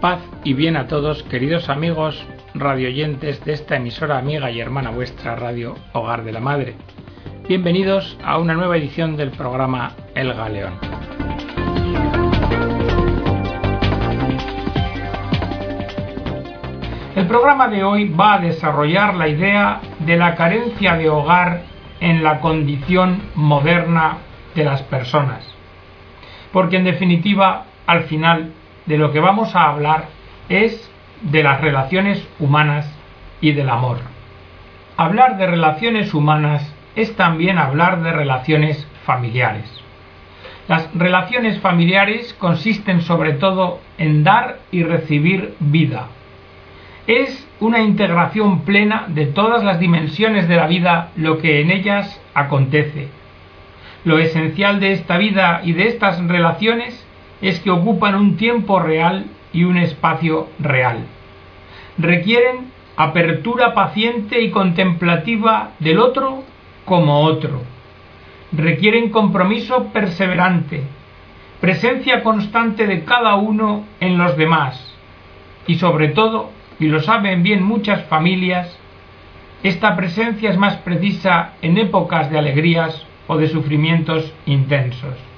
Paz y bien a todos, queridos amigos radioyentes de esta emisora amiga y hermana vuestra Radio Hogar de la Madre. Bienvenidos a una nueva edición del programa El Galeón. El programa de hoy va a desarrollar la idea de la carencia de hogar en la condición moderna de las personas. Porque en definitiva, al final, de lo que vamos a hablar es de las relaciones humanas y del amor. Hablar de relaciones humanas es también hablar de relaciones familiares. Las relaciones familiares consisten sobre todo en dar y recibir vida. Es una integración plena de todas las dimensiones de la vida lo que en ellas acontece. Lo esencial de esta vida y de estas relaciones es que ocupan un tiempo real y un espacio real. Requieren apertura paciente y contemplativa del otro como otro. Requieren compromiso perseverante, presencia constante de cada uno en los demás y sobre todo, y lo saben bien muchas familias, esta presencia es más precisa en épocas de alegrías o de sufrimientos intensos.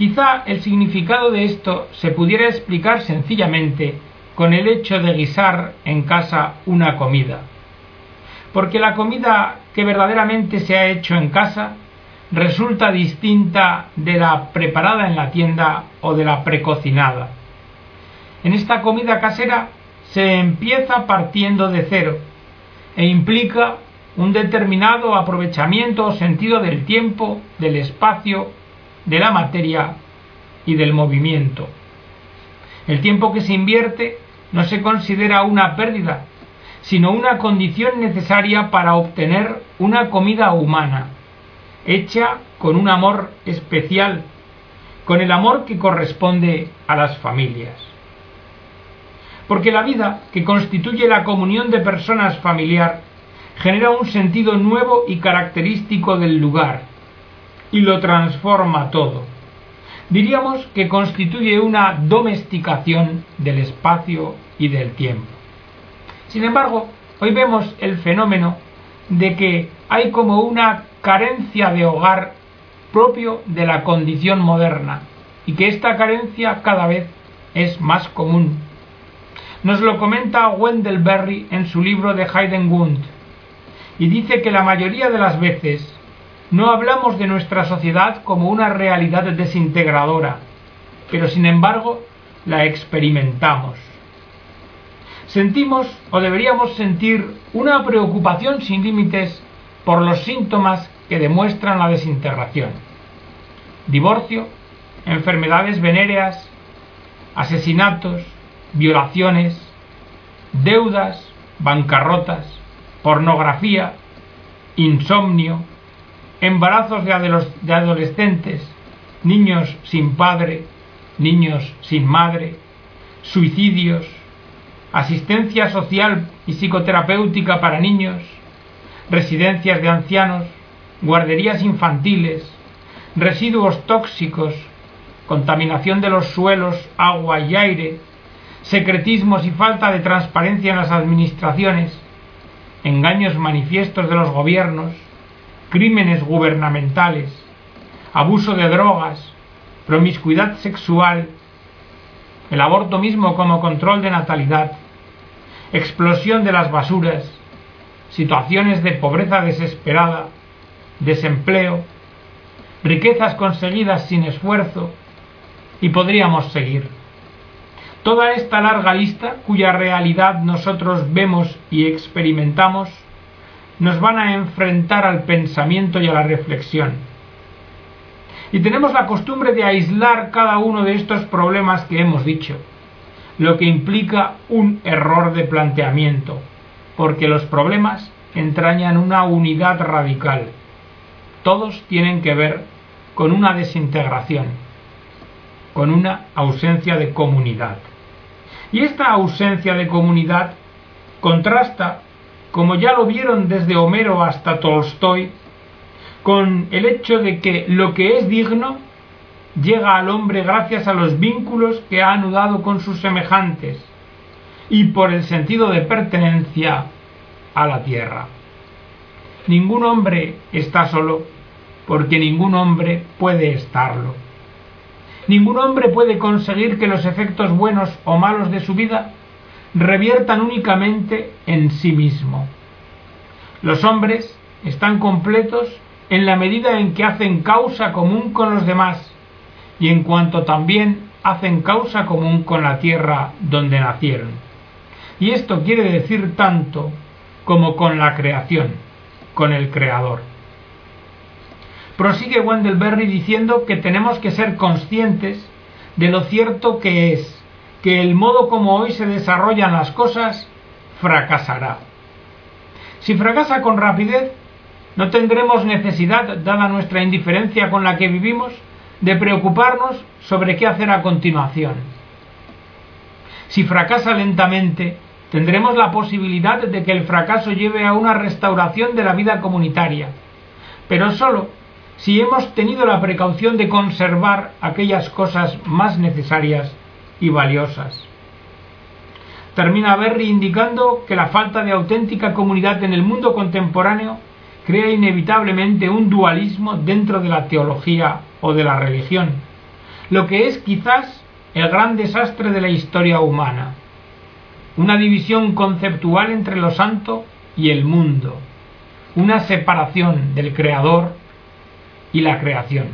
Quizá el significado de esto se pudiera explicar sencillamente con el hecho de guisar en casa una comida. Porque la comida que verdaderamente se ha hecho en casa resulta distinta de la preparada en la tienda o de la precocinada. En esta comida casera se empieza partiendo de cero e implica un determinado aprovechamiento o sentido del tiempo, del espacio de la materia y del movimiento. El tiempo que se invierte no se considera una pérdida, sino una condición necesaria para obtener una comida humana, hecha con un amor especial, con el amor que corresponde a las familias. Porque la vida que constituye la comunión de personas familiar genera un sentido nuevo y característico del lugar, y lo transforma todo. Diríamos que constituye una domesticación del espacio y del tiempo. Sin embargo, hoy vemos el fenómeno de que hay como una carencia de hogar propio de la condición moderna y que esta carencia cada vez es más común. Nos lo comenta Wendell Berry en su libro de Haydn y dice que la mayoría de las veces no hablamos de nuestra sociedad como una realidad desintegradora, pero sin embargo la experimentamos. Sentimos o deberíamos sentir una preocupación sin límites por los síntomas que demuestran la desintegración. Divorcio, enfermedades venéreas, asesinatos, violaciones, deudas, bancarrotas, pornografía, insomnio, embarazos de adolescentes, niños sin padre, niños sin madre, suicidios, asistencia social y psicoterapéutica para niños, residencias de ancianos, guarderías infantiles, residuos tóxicos, contaminación de los suelos, agua y aire, secretismos y falta de transparencia en las administraciones, engaños manifiestos de los gobiernos, crímenes gubernamentales, abuso de drogas, promiscuidad sexual, el aborto mismo como control de natalidad, explosión de las basuras, situaciones de pobreza desesperada, desempleo, riquezas conseguidas sin esfuerzo, y podríamos seguir. Toda esta larga lista, cuya realidad nosotros vemos y experimentamos, nos van a enfrentar al pensamiento y a la reflexión. Y tenemos la costumbre de aislar cada uno de estos problemas que hemos dicho, lo que implica un error de planteamiento, porque los problemas entrañan una unidad radical. Todos tienen que ver con una desintegración, con una ausencia de comunidad. Y esta ausencia de comunidad contrasta como ya lo vieron desde Homero hasta Tolstoy, con el hecho de que lo que es digno llega al hombre gracias a los vínculos que ha anudado con sus semejantes y por el sentido de pertenencia a la tierra. Ningún hombre está solo porque ningún hombre puede estarlo. Ningún hombre puede conseguir que los efectos buenos o malos de su vida reviertan únicamente en sí mismo. Los hombres están completos en la medida en que hacen causa común con los demás y en cuanto también hacen causa común con la tierra donde nacieron. Y esto quiere decir tanto como con la creación, con el Creador. Prosigue Wendelberry diciendo que tenemos que ser conscientes de lo cierto que es que el modo como hoy se desarrollan las cosas fracasará. Si fracasa con rapidez, no tendremos necesidad, dada nuestra indiferencia con la que vivimos, de preocuparnos sobre qué hacer a continuación. Si fracasa lentamente, tendremos la posibilidad de que el fracaso lleve a una restauración de la vida comunitaria, pero solo si hemos tenido la precaución de conservar aquellas cosas más necesarias y valiosas. Termina Berry indicando que la falta de auténtica comunidad en el mundo contemporáneo crea inevitablemente un dualismo dentro de la teología o de la religión, lo que es quizás el gran desastre de la historia humana, una división conceptual entre lo santo y el mundo, una separación del creador y la creación.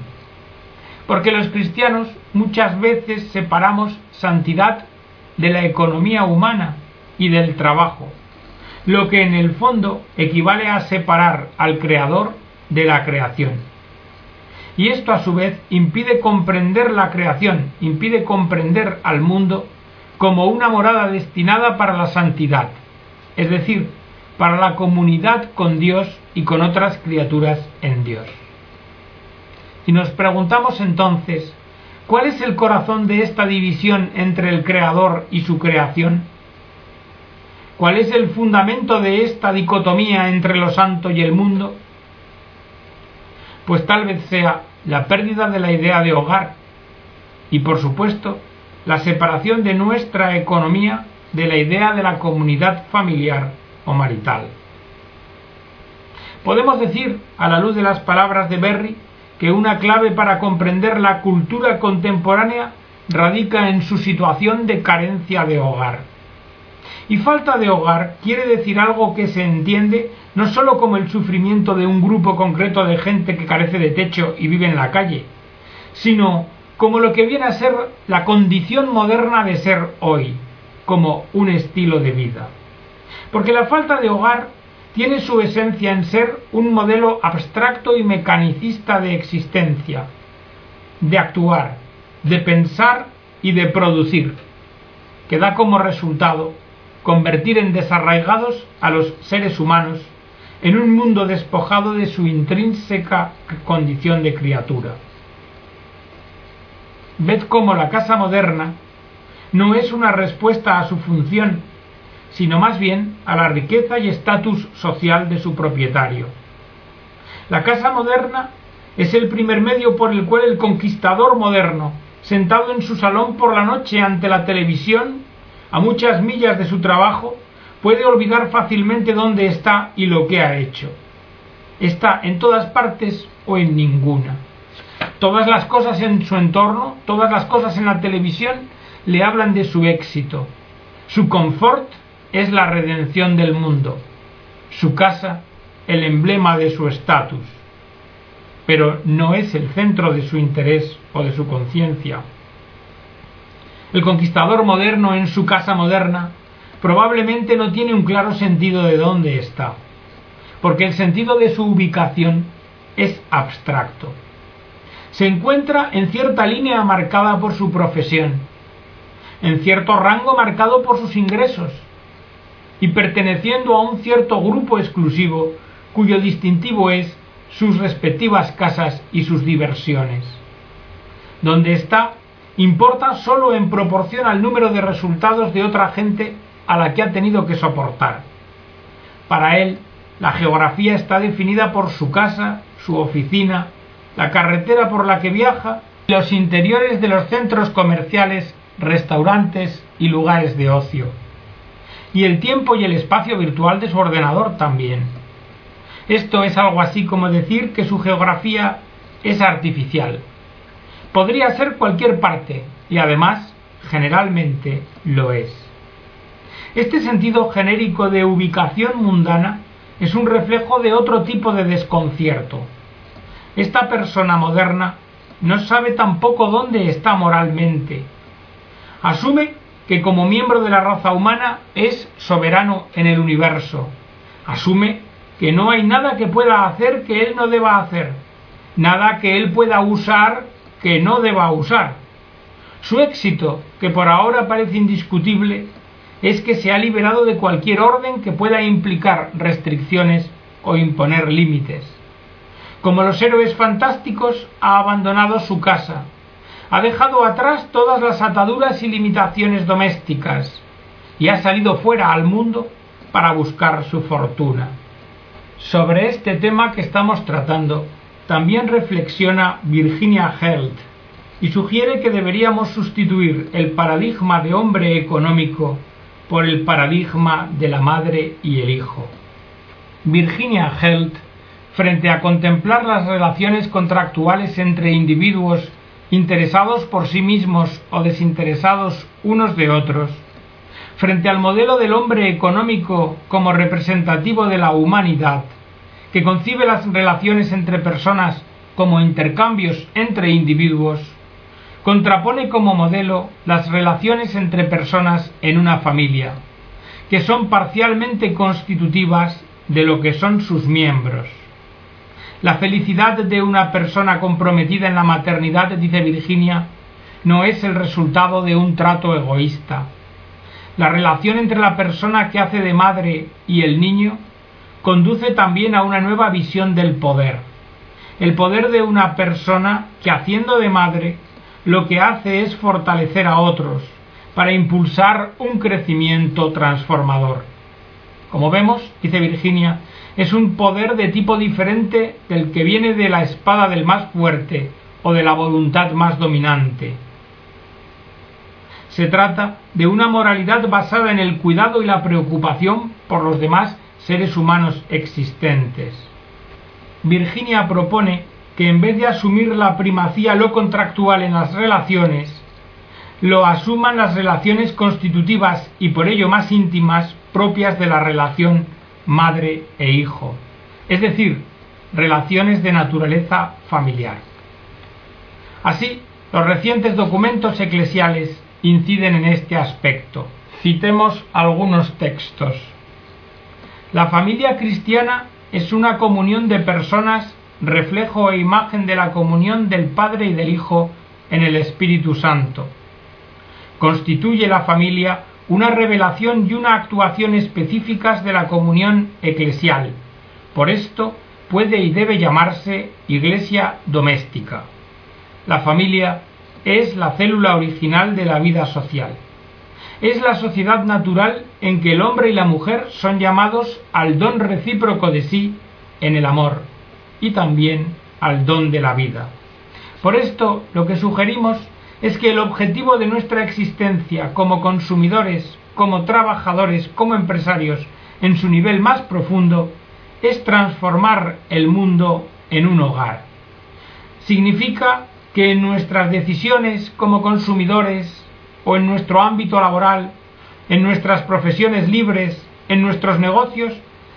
Porque los cristianos muchas veces separamos santidad de la economía humana y del trabajo, lo que en el fondo equivale a separar al creador de la creación. Y esto a su vez impide comprender la creación, impide comprender al mundo como una morada destinada para la santidad, es decir, para la comunidad con Dios y con otras criaturas en Dios. Y nos preguntamos entonces, ¿cuál es el corazón de esta división entre el Creador y su creación? ¿Cuál es el fundamento de esta dicotomía entre lo santo y el mundo? Pues tal vez sea la pérdida de la idea de hogar y, por supuesto, la separación de nuestra economía de la idea de la comunidad familiar o marital. Podemos decir, a la luz de las palabras de Berry, que una clave para comprender la cultura contemporánea radica en su situación de carencia de hogar. Y falta de hogar quiere decir algo que se entiende no sólo como el sufrimiento de un grupo concreto de gente que carece de techo y vive en la calle, sino como lo que viene a ser la condición moderna de ser hoy, como un estilo de vida. Porque la falta de hogar tiene su esencia en ser un modelo abstracto y mecanicista de existencia, de actuar, de pensar y de producir, que da como resultado convertir en desarraigados a los seres humanos en un mundo despojado de su intrínseca condición de criatura. Ved cómo la casa moderna no es una respuesta a su función sino más bien a la riqueza y estatus social de su propietario. La casa moderna es el primer medio por el cual el conquistador moderno, sentado en su salón por la noche ante la televisión, a muchas millas de su trabajo, puede olvidar fácilmente dónde está y lo que ha hecho. Está en todas partes o en ninguna. Todas las cosas en su entorno, todas las cosas en la televisión le hablan de su éxito, su confort es la redención del mundo, su casa el emblema de su estatus, pero no es el centro de su interés o de su conciencia. El conquistador moderno en su casa moderna probablemente no tiene un claro sentido de dónde está, porque el sentido de su ubicación es abstracto. Se encuentra en cierta línea marcada por su profesión, en cierto rango marcado por sus ingresos, y perteneciendo a un cierto grupo exclusivo cuyo distintivo es sus respectivas casas y sus diversiones. Donde está importa sólo en proporción al número de resultados de otra gente a la que ha tenido que soportar. Para él, la geografía está definida por su casa, su oficina, la carretera por la que viaja los interiores de los centros comerciales, restaurantes y lugares de ocio. Y el tiempo y el espacio virtual de su ordenador también. Esto es algo así como decir que su geografía es artificial. Podría ser cualquier parte y además generalmente lo es. Este sentido genérico de ubicación mundana es un reflejo de otro tipo de desconcierto. Esta persona moderna no sabe tampoco dónde está moralmente. Asume que como miembro de la raza humana es soberano en el universo. Asume que no hay nada que pueda hacer que él no deba hacer, nada que él pueda usar que no deba usar. Su éxito, que por ahora parece indiscutible, es que se ha liberado de cualquier orden que pueda implicar restricciones o imponer límites. Como los héroes fantásticos, ha abandonado su casa, ha dejado atrás todas las ataduras y limitaciones domésticas y ha salido fuera al mundo para buscar su fortuna. Sobre este tema que estamos tratando, también reflexiona Virginia Held y sugiere que deberíamos sustituir el paradigma de hombre económico por el paradigma de la madre y el hijo. Virginia Held, frente a contemplar las relaciones contractuales entre individuos interesados por sí mismos o desinteresados unos de otros, frente al modelo del hombre económico como representativo de la humanidad, que concibe las relaciones entre personas como intercambios entre individuos, contrapone como modelo las relaciones entre personas en una familia, que son parcialmente constitutivas de lo que son sus miembros. La felicidad de una persona comprometida en la maternidad, dice Virginia, no es el resultado de un trato egoísta. La relación entre la persona que hace de madre y el niño conduce también a una nueva visión del poder. El poder de una persona que haciendo de madre lo que hace es fortalecer a otros para impulsar un crecimiento transformador. Como vemos, dice Virginia, es un poder de tipo diferente del que viene de la espada del más fuerte o de la voluntad más dominante. Se trata de una moralidad basada en el cuidado y la preocupación por los demás seres humanos existentes. Virginia propone que en vez de asumir la primacía lo contractual en las relaciones, lo asuman las relaciones constitutivas y por ello más íntimas propias de la relación madre e hijo, es decir, relaciones de naturaleza familiar. Así, los recientes documentos eclesiales inciden en este aspecto. Citemos algunos textos. La familia cristiana es una comunión de personas, reflejo e imagen de la comunión del Padre y del Hijo en el Espíritu Santo. Constituye la familia una revelación y una actuación específicas de la comunión eclesial. Por esto puede y debe llamarse iglesia doméstica. La familia es la célula original de la vida social. Es la sociedad natural en que el hombre y la mujer son llamados al don recíproco de sí en el amor y también al don de la vida. Por esto lo que sugerimos es que el objetivo de nuestra existencia como consumidores, como trabajadores, como empresarios, en su nivel más profundo, es transformar el mundo en un hogar. Significa que en nuestras decisiones como consumidores o en nuestro ámbito laboral, en nuestras profesiones libres, en nuestros negocios,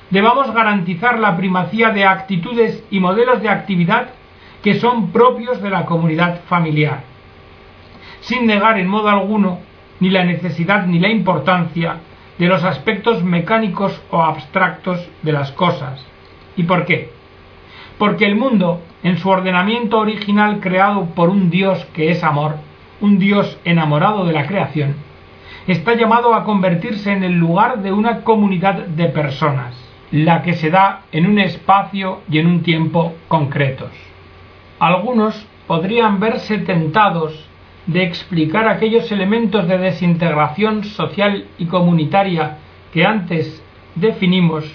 debamos garantizar la primacía de actitudes y modelos de actividad que son propios de la comunidad familiar sin negar en modo alguno ni la necesidad ni la importancia de los aspectos mecánicos o abstractos de las cosas. ¿Y por qué? Porque el mundo, en su ordenamiento original creado por un Dios que es amor, un Dios enamorado de la creación, está llamado a convertirse en el lugar de una comunidad de personas, la que se da en un espacio y en un tiempo concretos. Algunos podrían verse tentados de explicar aquellos elementos de desintegración social y comunitaria que antes definimos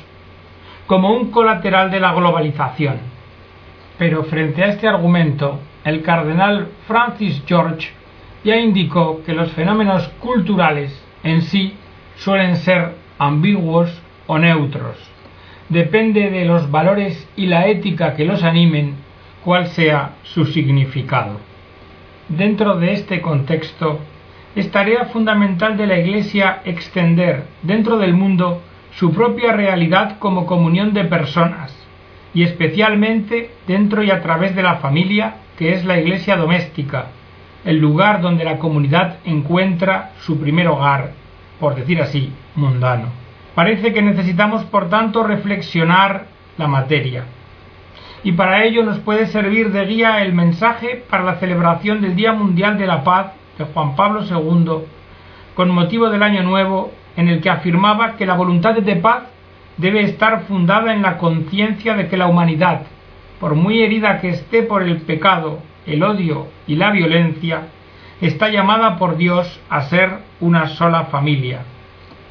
como un colateral de la globalización. Pero frente a este argumento el cardenal Francis George ya indicó que los fenómenos culturales en sí suelen ser ambiguos o neutros. Depende de los valores y la ética que los animen cuál sea su significado. Dentro de este contexto, es tarea fundamental de la Iglesia extender dentro del mundo su propia realidad como comunión de personas, y especialmente dentro y a través de la familia, que es la Iglesia doméstica, el lugar donde la comunidad encuentra su primer hogar, por decir así, mundano. Parece que necesitamos, por tanto, reflexionar la materia. Y para ello nos puede servir de guía el mensaje para la celebración del Día Mundial de la Paz de Juan Pablo II, con motivo del Año Nuevo, en el que afirmaba que la voluntad de paz debe estar fundada en la conciencia de que la humanidad, por muy herida que esté por el pecado, el odio y la violencia, está llamada por Dios a ser una sola familia.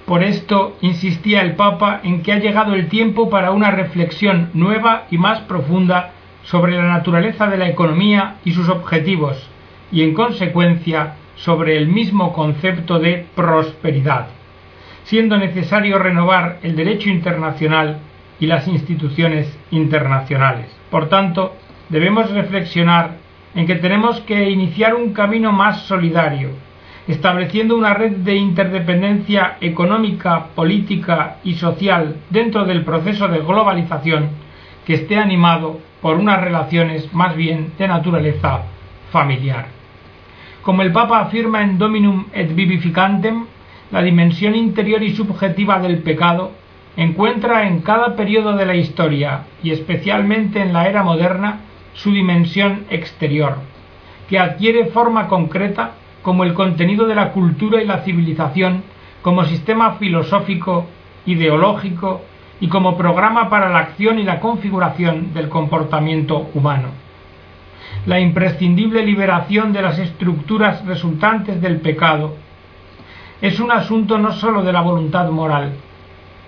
Por esto insistía el Papa en que ha llegado el tiempo para una reflexión nueva y más profunda sobre la naturaleza de la economía y sus objetivos, y en consecuencia sobre el mismo concepto de prosperidad siendo necesario renovar el derecho internacional y las instituciones internacionales. Por tanto, debemos reflexionar en que tenemos que iniciar un camino más solidario, estableciendo una red de interdependencia económica, política y social dentro del proceso de globalización que esté animado por unas relaciones más bien de naturaleza familiar. Como el Papa afirma en Dominum et Vivificantem, la dimensión interior y subjetiva del pecado encuentra en cada periodo de la historia, y especialmente en la era moderna, su dimensión exterior, que adquiere forma concreta como el contenido de la cultura y la civilización, como sistema filosófico, ideológico y como programa para la acción y la configuración del comportamiento humano. La imprescindible liberación de las estructuras resultantes del pecado es un asunto no sólo de la voluntad moral,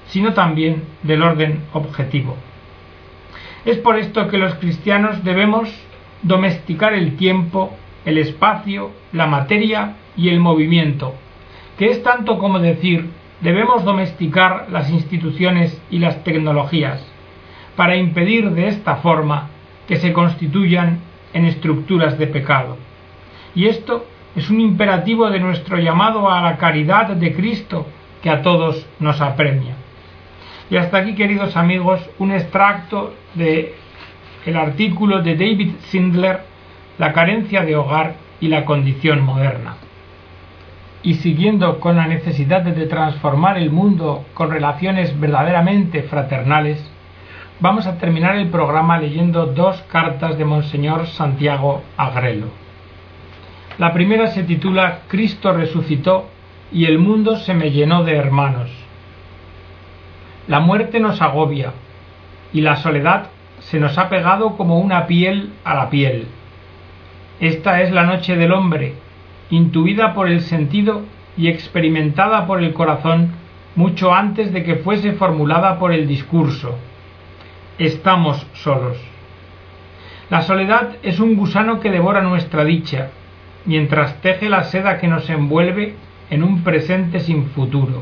sino también del orden objetivo. Es por esto que los cristianos debemos domesticar el tiempo, el espacio, la materia y el movimiento, que es tanto como decir debemos domesticar las instituciones y las tecnologías, para impedir de esta forma que se constituyan en estructuras de pecado. Y esto es un imperativo de nuestro llamado a la caridad de Cristo que a todos nos apremia. Y hasta aquí, queridos amigos, un extracto de el artículo de David Sindler, La carencia de hogar y la condición moderna. Y siguiendo con la necesidad de transformar el mundo con relaciones verdaderamente fraternales, vamos a terminar el programa leyendo dos cartas de Monseñor Santiago Agrelo. La primera se titula Cristo resucitó y el mundo se me llenó de hermanos. La muerte nos agobia y la soledad se nos ha pegado como una piel a la piel. Esta es la noche del hombre, intuida por el sentido y experimentada por el corazón mucho antes de que fuese formulada por el discurso. Estamos solos. La soledad es un gusano que devora nuestra dicha, mientras teje la seda que nos envuelve en un presente sin futuro.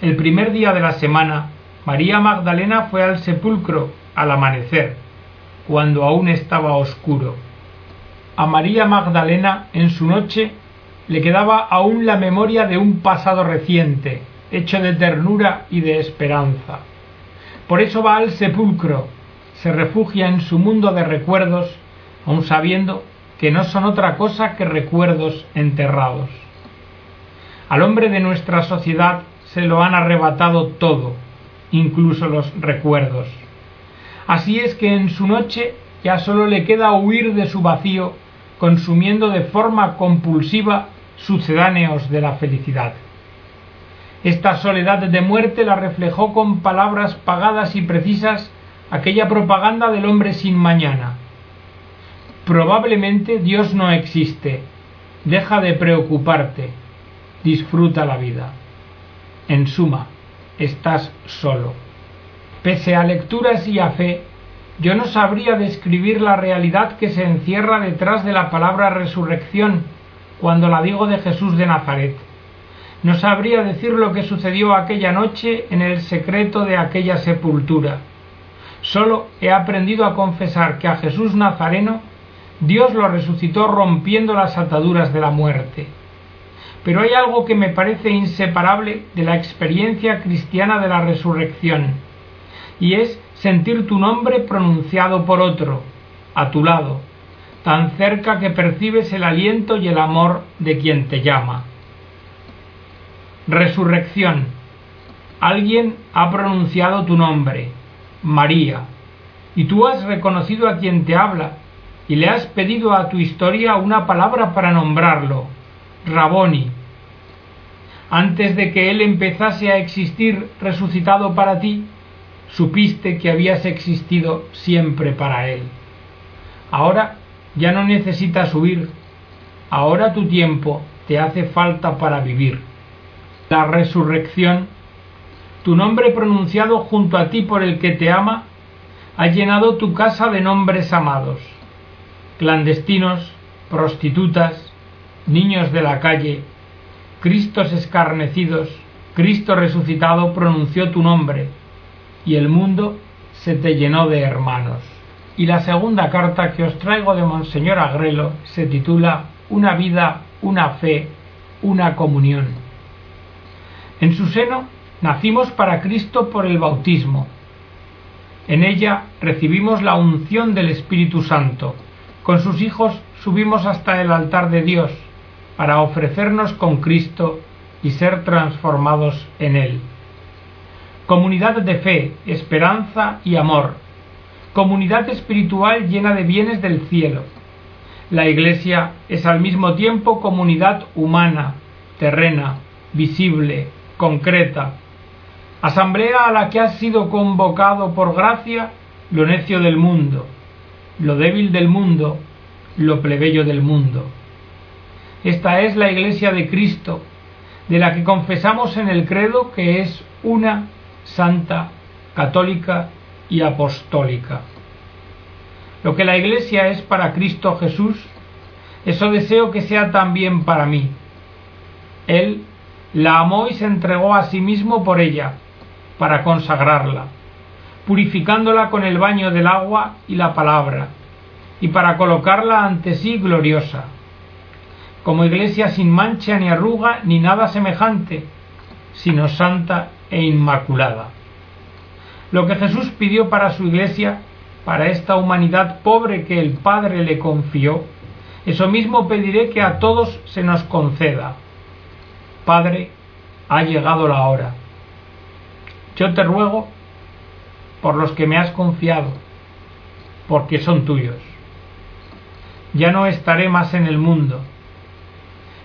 El primer día de la semana, María Magdalena fue al sepulcro al amanecer, cuando aún estaba oscuro. A María Magdalena, en su noche, le quedaba aún la memoria de un pasado reciente, hecho de ternura y de esperanza. Por eso va al sepulcro, se refugia en su mundo de recuerdos, aun sabiendo que no son otra cosa que recuerdos enterrados. Al hombre de nuestra sociedad se lo han arrebatado todo, incluso los recuerdos. Así es que en su noche ya solo le queda huir de su vacío, consumiendo de forma compulsiva sucedáneos de la felicidad. Esta soledad de muerte la reflejó con palabras pagadas y precisas aquella propaganda del hombre sin mañana, Probablemente Dios no existe. Deja de preocuparte. Disfruta la vida. En suma, estás solo. Pese a lecturas y a fe, yo no sabría describir la realidad que se encierra detrás de la palabra resurrección cuando la digo de Jesús de Nazaret. No sabría decir lo que sucedió aquella noche en el secreto de aquella sepultura. Solo he aprendido a confesar que a Jesús Nazareno Dios lo resucitó rompiendo las ataduras de la muerte. Pero hay algo que me parece inseparable de la experiencia cristiana de la resurrección, y es sentir tu nombre pronunciado por otro, a tu lado, tan cerca que percibes el aliento y el amor de quien te llama. Resurrección. Alguien ha pronunciado tu nombre, María, y tú has reconocido a quien te habla y le has pedido a tu historia una palabra para nombrarlo, Raboni. Antes de que él empezase a existir resucitado para ti, supiste que habías existido siempre para él. Ahora ya no necesitas huir, ahora tu tiempo te hace falta para vivir. La resurrección, tu nombre pronunciado junto a ti por el que te ama, ha llenado tu casa de nombres amados. Clandestinos, prostitutas, niños de la calle, Cristos escarnecidos, Cristo resucitado pronunció tu nombre, y el mundo se te llenó de hermanos. Y la segunda carta que os traigo de Monseñor Agrelo se titula Una vida, una fe, una comunión. En su seno nacimos para Cristo por el bautismo. En ella recibimos la unción del Espíritu Santo. Con sus hijos subimos hasta el altar de Dios para ofrecernos con Cristo y ser transformados en Él comunidad de fe, esperanza y amor, comunidad espiritual llena de bienes del cielo. La Iglesia es al mismo tiempo comunidad humana, terrena, visible, concreta, asamblea a la que has sido convocado por gracia lo necio del mundo, lo débil del mundo, lo plebeyo del mundo. Esta es la Iglesia de Cristo, de la que confesamos en el credo que es una santa, católica y apostólica. Lo que la Iglesia es para Cristo Jesús, eso deseo que sea también para mí. Él la amó y se entregó a sí mismo por ella, para consagrarla, purificándola con el baño del agua y la palabra, y para colocarla ante sí gloriosa, como iglesia sin mancha ni arruga ni nada semejante, sino santa e inmaculada. Lo que Jesús pidió para su iglesia, para esta humanidad pobre que el Padre le confió, eso mismo pediré que a todos se nos conceda. Padre, ha llegado la hora. Yo te ruego por los que me has confiado, porque son tuyos. Ya no estaré más en el mundo.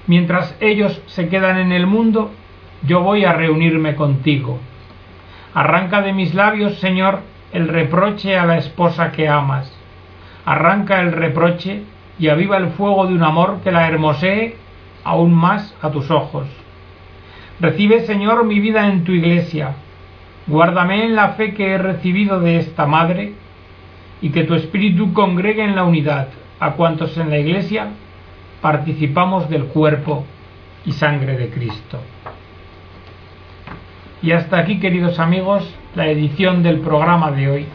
Mientras ellos se quedan en el mundo, yo voy a reunirme contigo. Arranca de mis labios, Señor, el reproche a la esposa que amas. Arranca el reproche y aviva el fuego de un amor que la hermosee aún más a tus ojos. Recibe, Señor, mi vida en tu iglesia. Guárdame en la fe que he recibido de esta madre y que tu espíritu congregue en la unidad a cuantos en la iglesia participamos del cuerpo y sangre de Cristo. Y hasta aquí, queridos amigos, la edición del programa de hoy.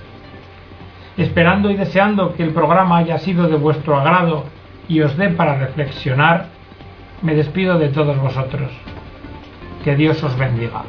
Esperando y deseando que el programa haya sido de vuestro agrado y os dé para reflexionar, me despido de todos vosotros. Que Dios os bendiga.